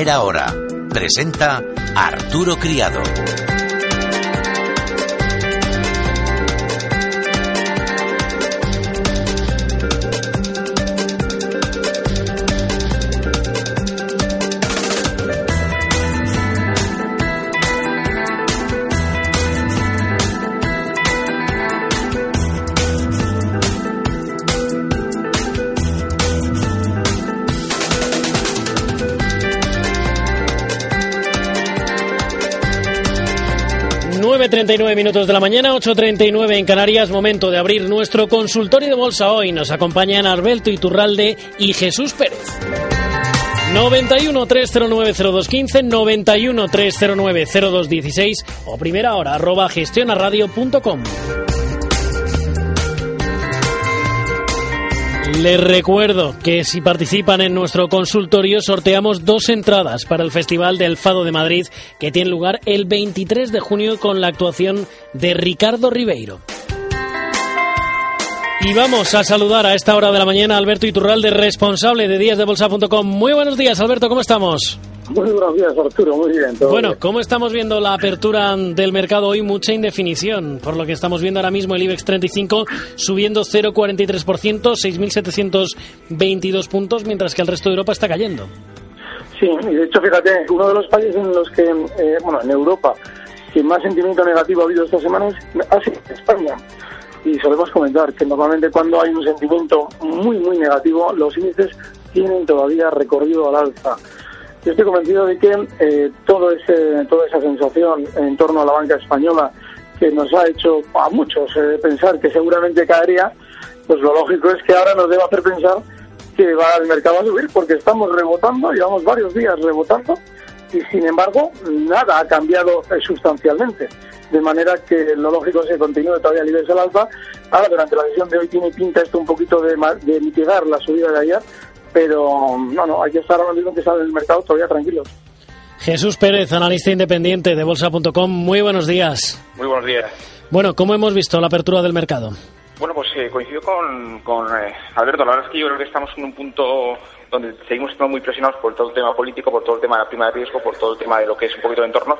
Primera hora. Presenta Arturo Criado. Nueve minutos de la mañana, 8.39 en Canarias, momento de abrir nuestro consultorio de bolsa hoy. Nos acompañan Arbelto Iturralde y Jesús Pérez. 91 309 0215, 91 309 0216 o primera hora arroba gestionaradio.com. Les recuerdo que si participan en nuestro consultorio sorteamos dos entradas para el Festival del Fado de Madrid que tiene lugar el 23 de junio con la actuación de Ricardo Ribeiro. Y vamos a saludar a esta hora de la mañana a Alberto Iturralde, responsable de díasdebolsa.com. Muy buenos días, Alberto, ¿cómo estamos? Muy buenos días, Arturo. Muy bien. bueno, ¿cómo estamos viendo la apertura del mercado hoy? Mucha indefinición. Por lo que estamos viendo ahora mismo, el IBEX 35 subiendo 0,43%, 6.722 puntos, mientras que el resto de Europa está cayendo. Sí, y de hecho, fíjate, uno de los países en los que, eh, bueno, en Europa, que más sentimiento negativo ha habido estas semanas ha sido España. Y solemos comentar que normalmente cuando hay un sentimiento muy, muy negativo, los índices tienen todavía recorrido al alza. Yo estoy convencido de que eh, todo ese, toda esa sensación en torno a la banca española que nos ha hecho a muchos eh, pensar que seguramente caería, pues lo lógico es que ahora nos deba hacer pensar que va el mercado a subir porque estamos rebotando, llevamos varios días rebotando y sin embargo nada ha cambiado eh, sustancialmente. De manera que lo lógico es que continúe todavía a nivel del alfa. Ahora, durante la sesión de hoy tiene pinta esto un poquito de, de mitigar la subida de ayer, pero no, no, hay que estar ahora mismo que sale el mercado todavía tranquilos. Jesús Pérez, analista independiente de bolsa.com, muy buenos días. Muy buenos días. Bueno, ¿cómo hemos visto la apertura del mercado? Bueno, pues eh, coincido con, con eh, Alberto. La verdad es que yo creo que estamos en un punto donde seguimos estando muy presionados por todo el tema político, por todo el tema de la prima de riesgo, por todo el tema de lo que es un poquito de entorno,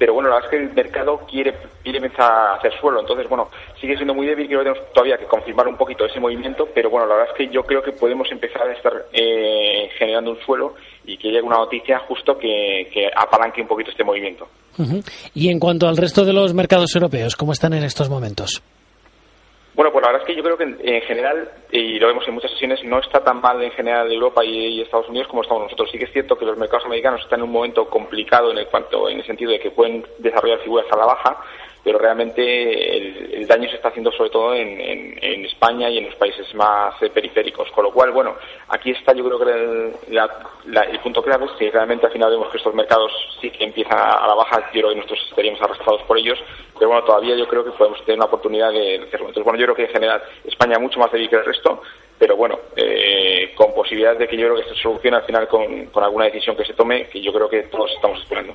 pero bueno, la verdad es que el mercado quiere, quiere empezar a hacer suelo, entonces bueno, sigue siendo muy débil, creo que tenemos todavía que confirmar un poquito ese movimiento, pero bueno, la verdad es que yo creo que podemos empezar a estar eh, generando un suelo y que llegue una noticia justo que, que apalanque un poquito este movimiento. Y en cuanto al resto de los mercados europeos, ¿cómo están en estos momentos? Bueno, pues la verdad es que yo creo que en, general, y lo vemos en muchas sesiones, no está tan mal en general Europa y, Estados Unidos como estamos nosotros. Sí que es cierto que los mercados americanos están en un momento complicado en el, cuanto, en el sentido de que pueden desarrollar figuras a la baja, pero realmente el, daño se está haciendo sobre todo en, España y en los países más eh, periféricos. Con lo cual, bueno, aquí está yo creo que el, punto clave es que realmente al final vemos que estos mercados sí que empiezan a, la baja, yo creo que nosotros estaríamos arrastrados por ellos, pero bueno, todavía yo creo que podemos tener una oportunidad de hacerlo. Entonces, bueno, yo creo que en general España mucho más débil que el resto, pero bueno, eh, con posibilidades de que yo creo que se solucione al final con, con alguna decisión que se tome, que yo creo que todos estamos esperando.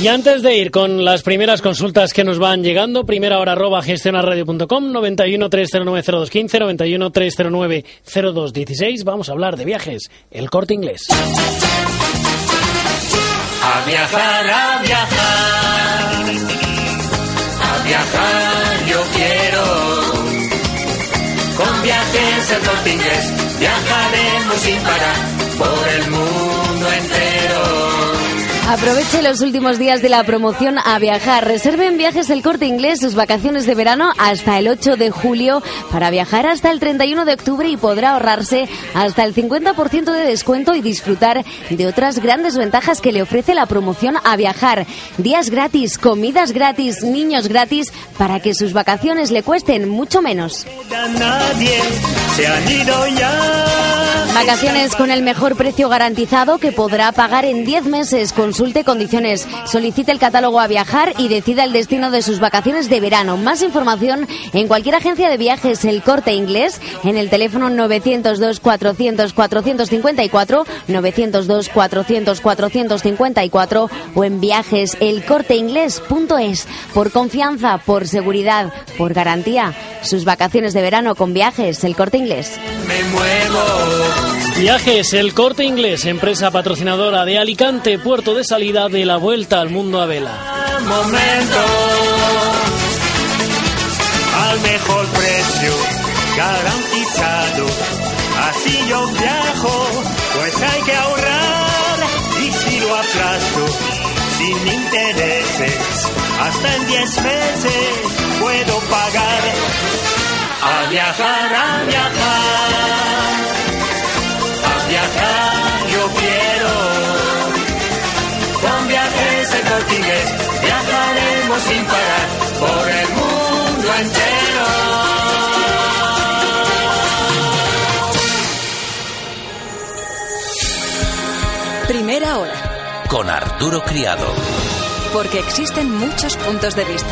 Y antes de ir con las primeras consultas que nos van llegando, primera hora arroba gestionarradio.com, 91 309 0215, 91 309 0216, vamos a hablar de viajes, el corte inglés. A viajar, a viajar, a viajar yo quiero. Con viajes el corte inglés, viajaremos sin parar por el mundo. Aproveche los últimos días de la promoción a viajar. Reserven viajes el corte inglés sus vacaciones de verano hasta el 8 de julio para viajar hasta el 31 de octubre y podrá ahorrarse hasta el 50% de descuento y disfrutar de otras grandes ventajas que le ofrece la promoción a viajar. Días gratis, comidas gratis, niños gratis para que sus vacaciones le cuesten mucho menos. Vacaciones con el mejor precio garantizado que podrá pagar en 10 meses. Consulte condiciones, solicite el catálogo a viajar y decida el destino de sus vacaciones de verano. Más información en cualquier agencia de viajes El Corte Inglés en el teléfono 902 400 454 902 400 454 o en viajeselcorteinglés.es. Por confianza, por seguridad, por garantía, sus vacaciones de verano con viajes El Corte Inglés. Me muevo. Viajes, el corte inglés, empresa patrocinadora de Alicante, puerto de salida de la vuelta al mundo a vela. al mejor precio garantizado. Así yo viajo pues hay que ahorrar. Y si lo aplazo sin intereses hasta en 10 meses puedo pagar. A viajar a viajar viajar yo quiero con viajes en Corte Inglés viajaremos sin parar por el mundo entero. Primera hora, Con Arturo Criado. porque existen muchos puntos de vista.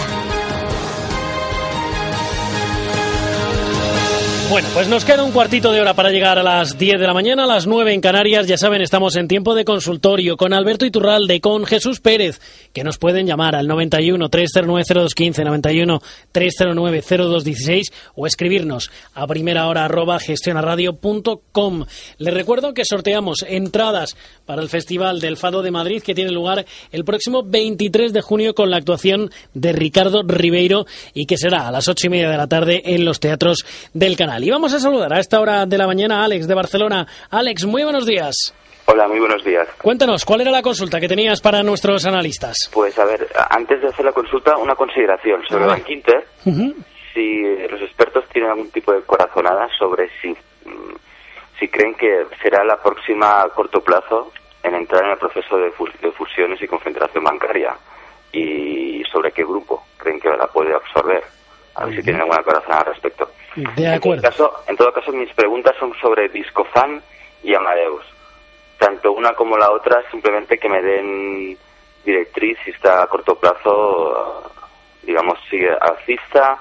Bueno, pues nos queda un cuartito de hora para llegar a las 10 de la mañana, a las 9 en Canarias. Ya saben, estamos en tiempo de consultorio con Alberto Iturralde, con Jesús Pérez, que nos pueden llamar al 91 309 0215, 91 309 0216 o escribirnos a primera hora arroba gestionaradio.com. Les recuerdo que sorteamos entradas para el Festival del Fado de Madrid que tiene lugar el próximo 23 de junio con la actuación de Ricardo Ribeiro y que será a las ocho y media de la tarde en los teatros del canal. Y vamos a saludar a esta hora de la mañana a Alex de Barcelona. Alex, muy buenos días. Hola, muy buenos días. Cuéntanos, ¿cuál era la consulta que tenías para nuestros analistas? Pues a ver, antes de hacer la consulta, una consideración sobre. Van Quinter. Ujú. Si los expertos tienen algún tipo de corazonada sobre si, si creen que será la próxima a corto plazo en entrar en el proceso de, fus- de fusiones y concentración bancaria y sobre qué grupo creen que la puede absorber. A ver si tienen alguna corazonada al respecto. De En acuerdo. caso, en todo caso, mis preguntas son sobre Discofan y Amadeus. Tanto una como la otra, simplemente que me den directriz si está a corto plazo, digamos, sigue alcista,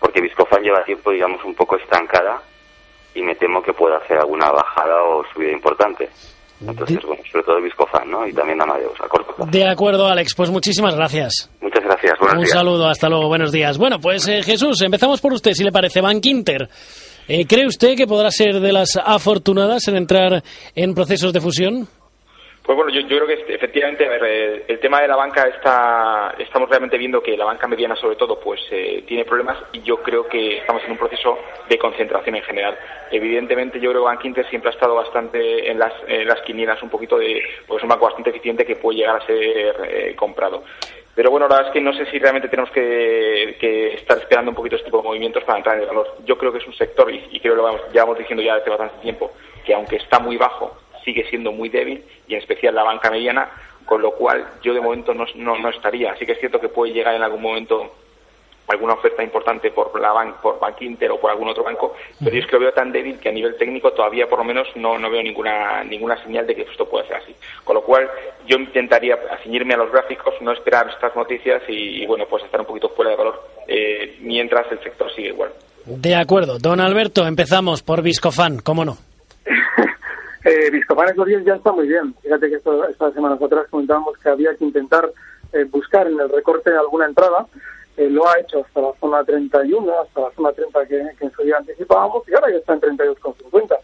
porque Viscofan lleva tiempo, digamos, un poco estancada y me temo que pueda hacer alguna bajada o subida importante. Entonces, bueno, sobre todo Viscofan, ¿no? Y también Amadeus, a corto plazo. De acuerdo, Alex. Pues muchísimas gracias. Muchas gracias, buenos Un días. saludo, hasta luego, buenos días. Bueno, pues eh, Jesús, empezamos por usted, si le parece. Van Quinter, eh, ¿cree usted que podrá ser de las afortunadas en entrar en procesos de fusión? Pues bueno, yo, yo creo que efectivamente a ver, eh, el tema de la banca está, estamos realmente viendo que la banca mediana sobre todo pues eh, tiene problemas y yo creo que estamos en un proceso de concentración en general. Evidentemente yo creo que Bank Inter siempre ha estado bastante en las, en las quinielas un poquito de pues un banco bastante eficiente que puede llegar a ser eh, comprado. Pero bueno, la verdad es que no sé si realmente tenemos que, que estar esperando un poquito este tipo de movimientos para entrar en el valor. Yo creo que es un sector, y, creo que lo vamos, ya vamos diciendo ya desde bastante tiempo, que aunque está muy bajo, sigue siendo muy débil, y en especial la banca mediana, con lo cual yo de momento no, no, no estaría. Así que es cierto que puede llegar en algún momento alguna oferta importante por la ban por Bank Inter o por algún otro banco, pero yo es que lo veo tan débil que a nivel técnico todavía por lo menos no, no veo ninguna ninguna señal de que esto pueda ser así. Con lo cual yo intentaría ceñirme a los gráficos, no esperar estas noticias y, y, bueno, pues estar un poquito fuera de valor eh, mientras el sector sigue igual. De acuerdo. Don Alberto, empezamos por Viscofan, ¿cómo no? Eh, Viscofan estos días ya está muy bien. Fíjate que esto- estas semanas atrás comentábamos que había que intentar eh, buscar en el recorte alguna entrada. Eh, lo ha hecho hasta la zona 31, hasta la zona 30 que, que en su día anticipábamos y ahora ya está en 32,50.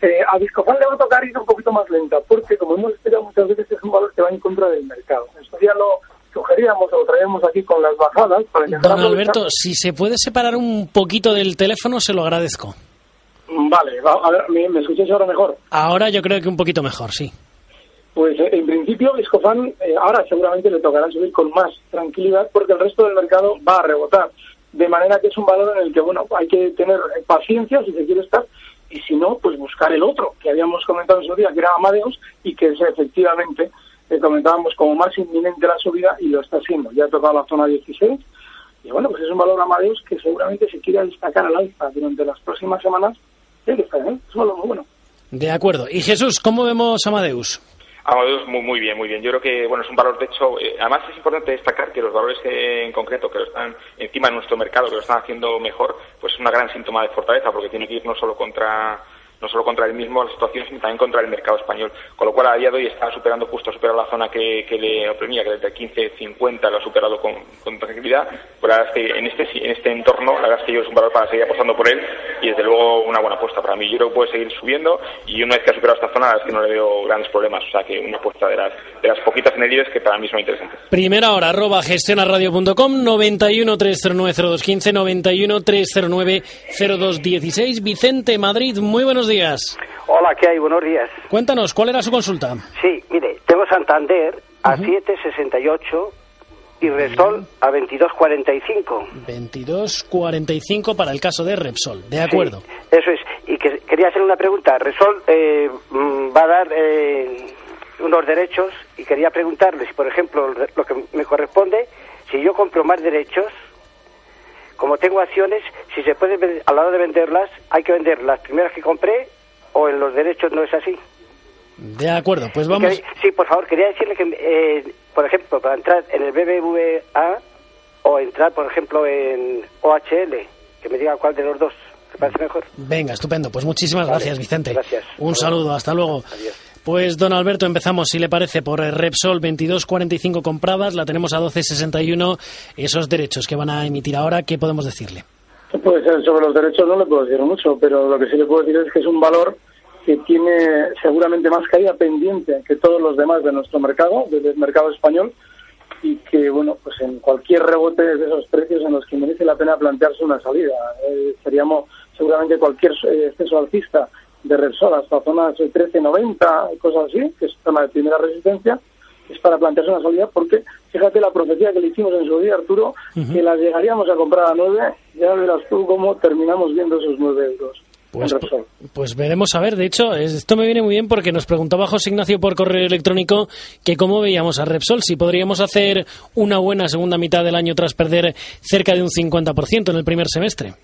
Eh, a Viscofan le va a tocar ir un poquito más lenta, porque como hemos explicado muchas veces es un valor que va en contra del mercado. Esto ya lo sugeríamos o lo traíamos aquí con las bajadas. Para intentar Don. Alberto, si se puede separar un poquito del teléfono, se lo agradezco. Vale, va- a ver, ¿me, me escucháis ahora mejor? Ahora yo creo que un poquito mejor, sí. Pues eh, en principio Viscofan eh, ahora seguramente le tocará subir con más tranquilidad porque el resto del mercado va a rebotar. De manera que es un valor en el que, bueno, hay que tener eh, paciencia si se quiere estar y si no, pues buscar el otro que habíamos comentado en su día, que era Amadeus y que es efectivamente, eh, comentábamos como más inminente la subida y lo está haciendo. Ya ha tocado la zona 16 y bueno, pues es un valor Amadeus que seguramente se quiera destacar al alza durante las próximas semanas. Tiene que estar, ¿eh? Es un valor muy bueno. De acuerdo. Y Jesús, ¿cómo vemos Amadeus? Amadeus muy, muy bien, muy bien. Yo creo que bueno es un valor, de hecho, eh, además es importante destacar que los valores en concreto que están encima de nuestro mercado, que lo están haciendo mejor, pues es una gran síntoma de fortaleza, porque tiene que ir no solo contra no solo contra el mismo la situación, sino también contra el mercado español. Con lo cual, a día de hoy está superando, justo ha superado la zona que, que le oprimía, que desde 15, 50 lo ha superado con, con tranquilidad. Pues la verdad es que en este, en este entorno, la verdad es que yo es un valor para seguir apostando por él y desde luego una buena apuesta para mí. Yo creo que puede seguir subiendo y una vez que ha superado esta zona, la verdad es que no le veo grandes problemas. O sea que una apuesta de las, de las poquitas en el IBEX que para mí son interesantes. Primera hora, arroba gestionarradio.com, 91 309 0215, 91 309 0216. Vicente, Madrid, muy buenos días. Hola, ¿qué hay? Buenos días. Cuéntanos, ¿cuál era su consulta? Sí, mire, tengo Santander a 7.68 y Resol a 22.45. 22.45 para el caso de Repsol. De acuerdo. Sí, eso es. Y que, quería hacer una pregunta. Resol eh, mm, va a dar eh, unos derechos y quería preguntarle si, por ejemplo, lo que me corresponde, si yo compro más derechos, como tengo acciones, si se puede, a la hora de venderlas, hay que vender las primeras que compré o en los derechos no es así. De acuerdo, pues vamos. sí, por favor, quería decirle que, eh, por ejemplo, para entrar en el BBVA o entrar, por ejemplo, en OHL, que me diga cuál de los dos me parece mejor. Venga, estupendo. Pues muchísimas Vale, gracias, Vicente. gracias. Un saludo, hasta luego. Pues, don Alberto, empezamos, si le parece, por Repsol 22.45 compradas, la tenemos a 12.61. Esos derechos que van a emitir ahora, ¿qué podemos decirle? Pues eh, sobre los derechos no le puedo decir mucho, pero lo que sí le puedo decir es que es un valor que tiene seguramente más caída pendiente que todos los demás de nuestro mercado, del mercado español, y que, bueno, pues en cualquier rebote de esos precios en los que merece la pena plantearse una salida. Eh, seríamos seguramente cualquier eh, exceso alcista de Repsol hasta zonas de 13.90, cosas así, que es zona de primera resistencia, es para plantearse una salida porque fíjate la profecía que le hicimos en su día, Arturo, que las llegaríamos a comprar a 9, ya verás tú cómo terminamos viendo esos 9 euros. Pues, Repsol. pues veremos a ver. De hecho, es- esto me viene muy bien porque nos preguntaba José Ignacio por correo electrónico que cómo veíamos a Repsol, si podríamos hacer una buena segunda mitad del año tras perder cerca de un 50% en el primer semestre.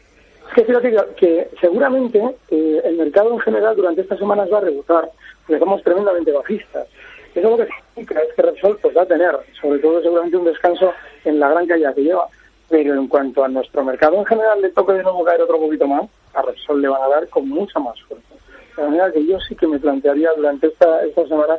Es que fíjate que, que seguramente eh, el mercado en general durante estas semanas va a rebotar, porque estamos tremendamente bajistas. Eso lo que significa es que Repsol pues, va a tener, sobre todo seguramente un descanso en la gran caída que lleva. Pero en cuanto a nuestro mercado en general le toque de nuevo caer otro poquito más, a Repsol le van a dar con mucha más fuerza. De manera que yo sí que me plantearía durante esta, esta semana,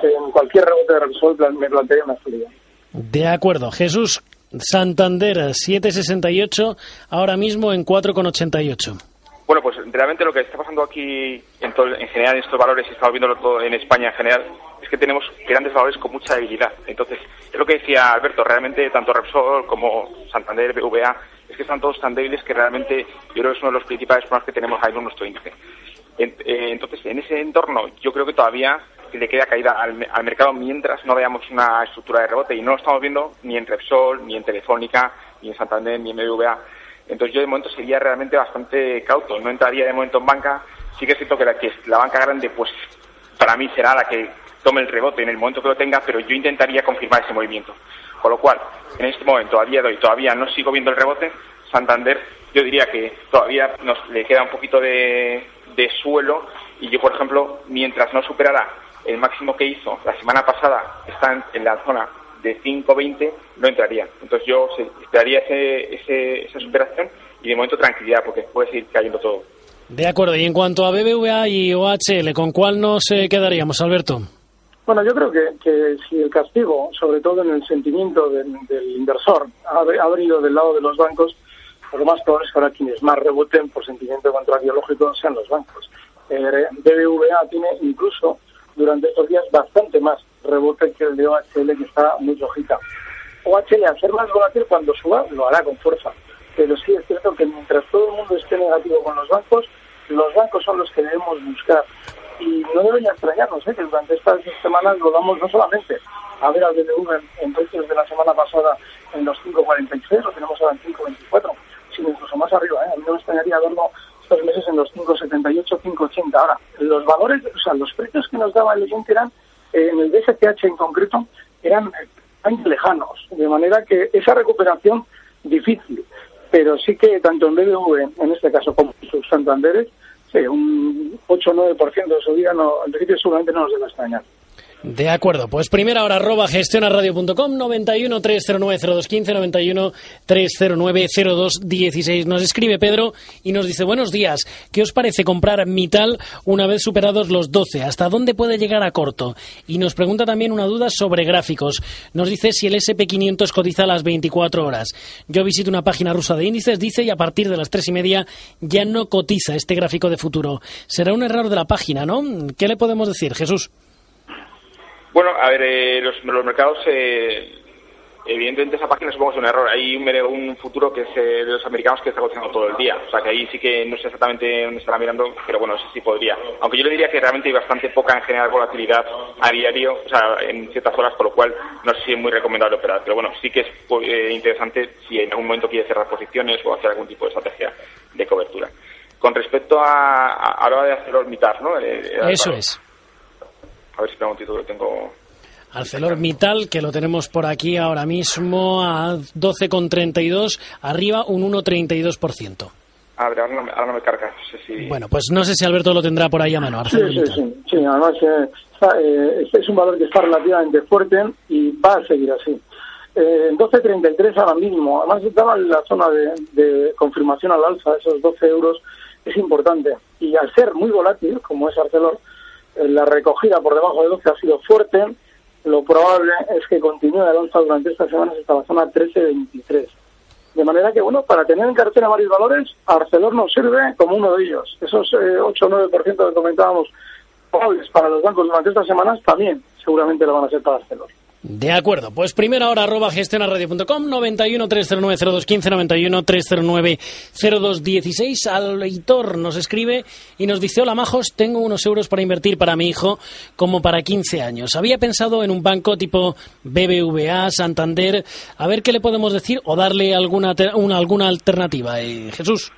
que en cualquier rebote de Repsol me plantearía una salida. De acuerdo. Jesús Santander 768, ahora mismo en 4,88. Bueno, pues realmente lo que está pasando aquí en, todo- en general en estos valores, y estamos viéndolo todo en España en general, es que tenemos grandes valores con mucha debilidad. Entonces, es lo que decía Alberto, realmente tanto Repsol como Santander, BVA, es que están todos tan débiles que realmente yo creo que es uno de los principales problemas que tenemos ahí en nuestro índice. Eh, entonces, en ese entorno, yo creo que todavía le queda caída al, al mercado mientras no veamos una estructura de rebote y no lo estamos viendo ni en Repsol, ni en Telefónica, ni en Santander, ni en BVA. Entonces yo de momento sería realmente bastante cauto, no entraría de momento en banca. Sí que es cierto que la, que la banca grande, pues para mí será la que tome el rebote en el momento que lo tenga, pero yo intentaría confirmar ese movimiento. Con lo cual, en este momento, a día de hoy, todavía no sigo viendo el rebote. Santander, yo diría que todavía nos le queda un poquito de, de suelo y yo, por ejemplo, mientras no superara el máximo que hizo la semana pasada, está en, en la zona de 5.20, no entraría. Entonces yo esperaría ese, ese- esa superación y de momento tranquilidad, porque puede seguir cayendo todo. De acuerdo. Y en cuanto a BBVA y OHL, ¿con cuál nos eh, quedaríamos, Alberto? Bueno, yo creo que, que si el castigo, sobre todo en el sentimiento del, del inversor, ha, ha venido del lado de los bancos, pues lo más probable es que ahora quienes más reboten por sentimiento contrabiológico sean los bancos. Eh, BBVA tiene incluso durante estos días bastante más rebote que el de OHL, que está muy flojita. OHL, al ser más volátil, cuando suba, lo hará con fuerza. Pero sí es cierto que mientras todo el mundo esté negativo con los bancos, los bancos son los que debemos buscar. Y no debería extrañarnos ¿eh? que durante estas semanas lo damos no solamente a ver al BBV en, en precios de la semana pasada en los 5.46, lo tenemos ahora en 5.24, sino incluso más arriba. ¿eh? A mí no me extrañaría verlo estos meses en los 5.78, 5.80. Ahora, los valores, o sea, los precios que nos daba el oyente eran, eh, en el DSCH en concreto, eran tan lejanos, de manera que esa recuperación difícil, pero sí que tanto en BBV, en este caso, como en sus Santanderes, sí, un 8 o 9% de subida, no, en principio seguramente no nos debe extrañar. De acuerdo, pues primera hora arroba gestionaradio.com 91 309 0215 91 309 0216. Nos escribe Pedro y nos dice buenos días, ¿qué os parece comprar Mital una vez superados los 12? ¿Hasta dónde puede llegar a corto? Y nos pregunta también una duda sobre gráficos. Nos dice si el SP500 cotiza a las 24 horas. Yo visito una página rusa de índices, dice, y a partir de las tres y media ya no cotiza este gráfico de futuro. Será un error de la página, ¿no? ¿Qué le podemos decir, Jesús? Bueno, a ver, eh, los, los mercados, eh, evidentemente esa página supongo es un error. Hay un, futuro que es eh, de los americanos que está cotizando todo el día. O sea que ahí sí que no sé exactamente dónde estará mirando, pero bueno, ese sí podría. Aunque yo le diría que realmente hay bastante poca en general volatilidad a diario, o sea, en ciertas horas, por lo cual no sé si es muy recomendable operar. Pero bueno, sí que es pues, eh, interesante si en algún momento quiere cerrar posiciones o hacer algún tipo de estrategia de cobertura. Con respecto a, a, a la hora de hacer orbitar, ¿no? Eh, Eso es. A ver si tengo un título que tengo. ArcelorMittal, que lo tenemos por aquí ahora mismo a 12,32, arriba un 1,32%. A ver, ahora no, me, ahora no me carga. No sé si... Bueno, pues no sé si Alberto lo tendrá por ahí a mano. Sí, sí, sí, sí. además eh, está, eh, es un valor que está relativamente fuerte y va a seguir así. Eh, 12.33 ahora mismo, además estaba en la zona de, de confirmación al alza, esos 12 euros, es importante. Y al ser muy volátil, como es Arcelor, la recogida por debajo de 12 ha sido fuerte, lo probable es que continúe el alza durante estas semanas hasta la zona 13.23. De manera que, bueno, para tener en cartera varios valores, Arcelor nos sirve como uno de ellos. Esos eh, 8 o 9% que comentábamos probables para los bancos durante estas semanas también seguramente lo van a ser para Arcelor. De acuerdo, pues primera hora arroba gestionarradio.com 91 309 0215 91 309 0216 Alleitor nos escribe y nos dice Hola majos, tengo unos euros para invertir para mi hijo como para 15 años. Había pensado en un banco tipo BBVA, Santander, a ver qué le podemos decir o darle alguna, una, alguna alternativa. Eh, Jesús.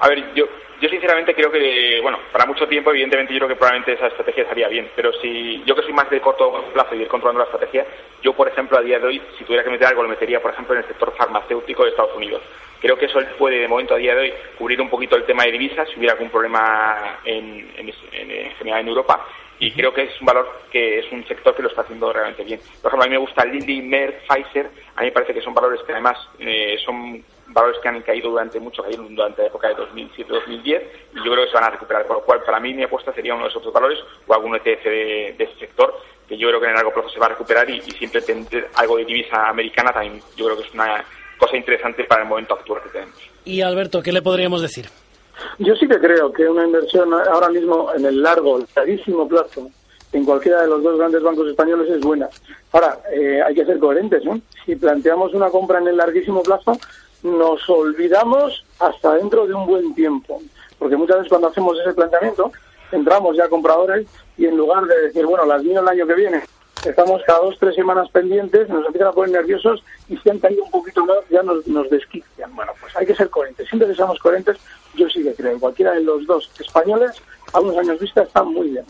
A ver, yo, yo sinceramente creo que, bueno, para mucho tiempo, evidentemente, yo creo que probablemente esa estrategia estaría bien. Pero si yo que soy más de corto plazo y ir controlando la estrategia, yo, por ejemplo, a día de hoy, si tuviera que meter algo, lo metería, por ejemplo, en el sector farmacéutico de Estados Unidos. Creo que eso puede, de momento, a día de hoy, cubrir un poquito el tema de divisas si hubiera algún problema en, en, en, en Europa. Y creo que es un valor que es un sector que lo está haciendo realmente bien. Por ejemplo, a mí me gusta Lilly, Merck, Pfizer. A mí me parece que son valores que además eh, son valores que han caído durante mucho, cayeron durante la época de 2007-2010 y yo creo que se van a recuperar, por lo cual para mí mi apuesta sería uno de esos otros valores o algún ETF de, de ese sector que yo creo que en el largo plazo se va a recuperar y, y siempre tener algo de divisa americana también yo creo que es una cosa interesante para el momento actual que tenemos. Y Alberto, ¿qué le podríamos decir? Yo sí que creo que una inversión ahora mismo en el largo, larguísimo plazo, en cualquiera de los dos grandes bancos españoles es buena. Ahora, eh, hay que ser coherentes, ¿no? Si planteamos una compra en el larguísimo plazo, nos olvidamos hasta dentro de un buen tiempo. Porque muchas veces cuando hacemos ese planteamiento, entramos ya compradores y en lugar de decir, bueno, las mío el año que viene, estamos cada dos, tres semanas pendientes, nos empiezan a poner nerviosos y si han caído un poquito más ya nos, nos desquician. Bueno, pues hay que ser coherentes. Siempre que seamos coherentes, yo sí que creo. Cualquiera de los dos españoles, a unos años vista, está muy bien.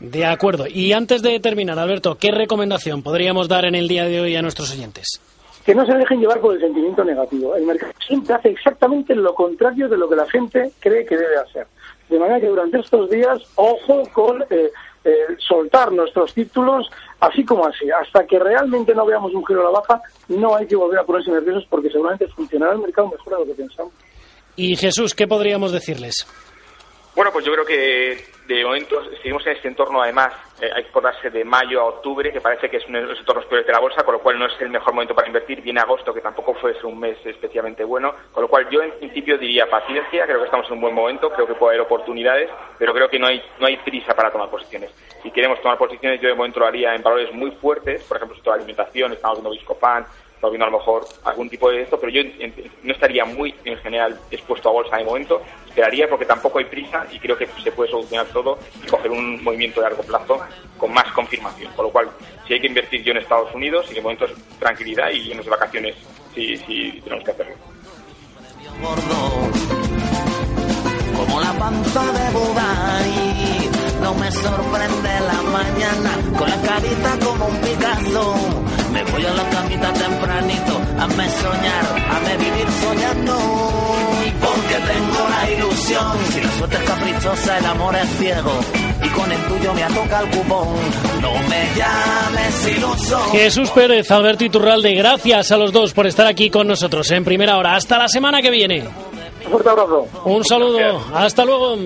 De acuerdo. Y antes de terminar, Alberto, ¿qué recomendación podríamos dar en el día de hoy a nuestros oyentes? Que no se dejen llevar por el sentimiento negativo. El mercado siempre hace exactamente lo contrario de lo que la gente cree que debe hacer. De manera que durante estos días, ojo con eh, eh, soltar nuestros títulos así como así. Hasta que realmente no veamos un giro a la baja, no hay que volver a ponerse nerviosos porque seguramente funcionará el mercado mejor de lo que pensamos. Y Jesús, ¿qué podríamos decirles? Bueno, pues yo creo que de momento seguimos en este entorno, además, eh, hay que acordarse de mayo a octubre, que parece que es uno de los entornos peores de la bolsa, con lo cual no es el mejor momento para invertir. Viene agosto, que tampoco fue un mes especialmente bueno, con lo cual yo en principio diría paciencia, creo que estamos en un buen momento, creo que puede haber oportunidades, pero creo que no hay, no hay prisa para tomar posiciones. Si queremos tomar posiciones, yo de momento lo haría en valores muy fuertes, por ejemplo, sector de alimentación, estamos viendo Viscopan, estamos viendo a lo mejor algún tipo de esto, pero yo en- en- no estaría muy en general expuesto a bolsa de momento, esperaría porque tampoco hay prisa y creo que se puede solucionar todo y coger un movimiento de largo plazo con más confirmación. Con lo cual, si hay que invertir yo en Estados Unidos y de momento es tranquilidad y irnos de vacaciones si, tenemos que hacerlo. como la panza de. No me sorprende la mañana con la carita como un Picasso. Me voy a la camita tempranito, hazme soñar, hazme vivir soñando. Porque tengo la ilusión, si la suerte es caprichosa, el amor es ciego. Y con el tuyo me atoca el cupón. No me llames iluso. Jesús Pérez, Alberto Iturralde, gracias a los dos por estar aquí con nosotros en primera hora. Hasta la semana que viene. Un fuerte abrazo. Un saludo, hasta luego.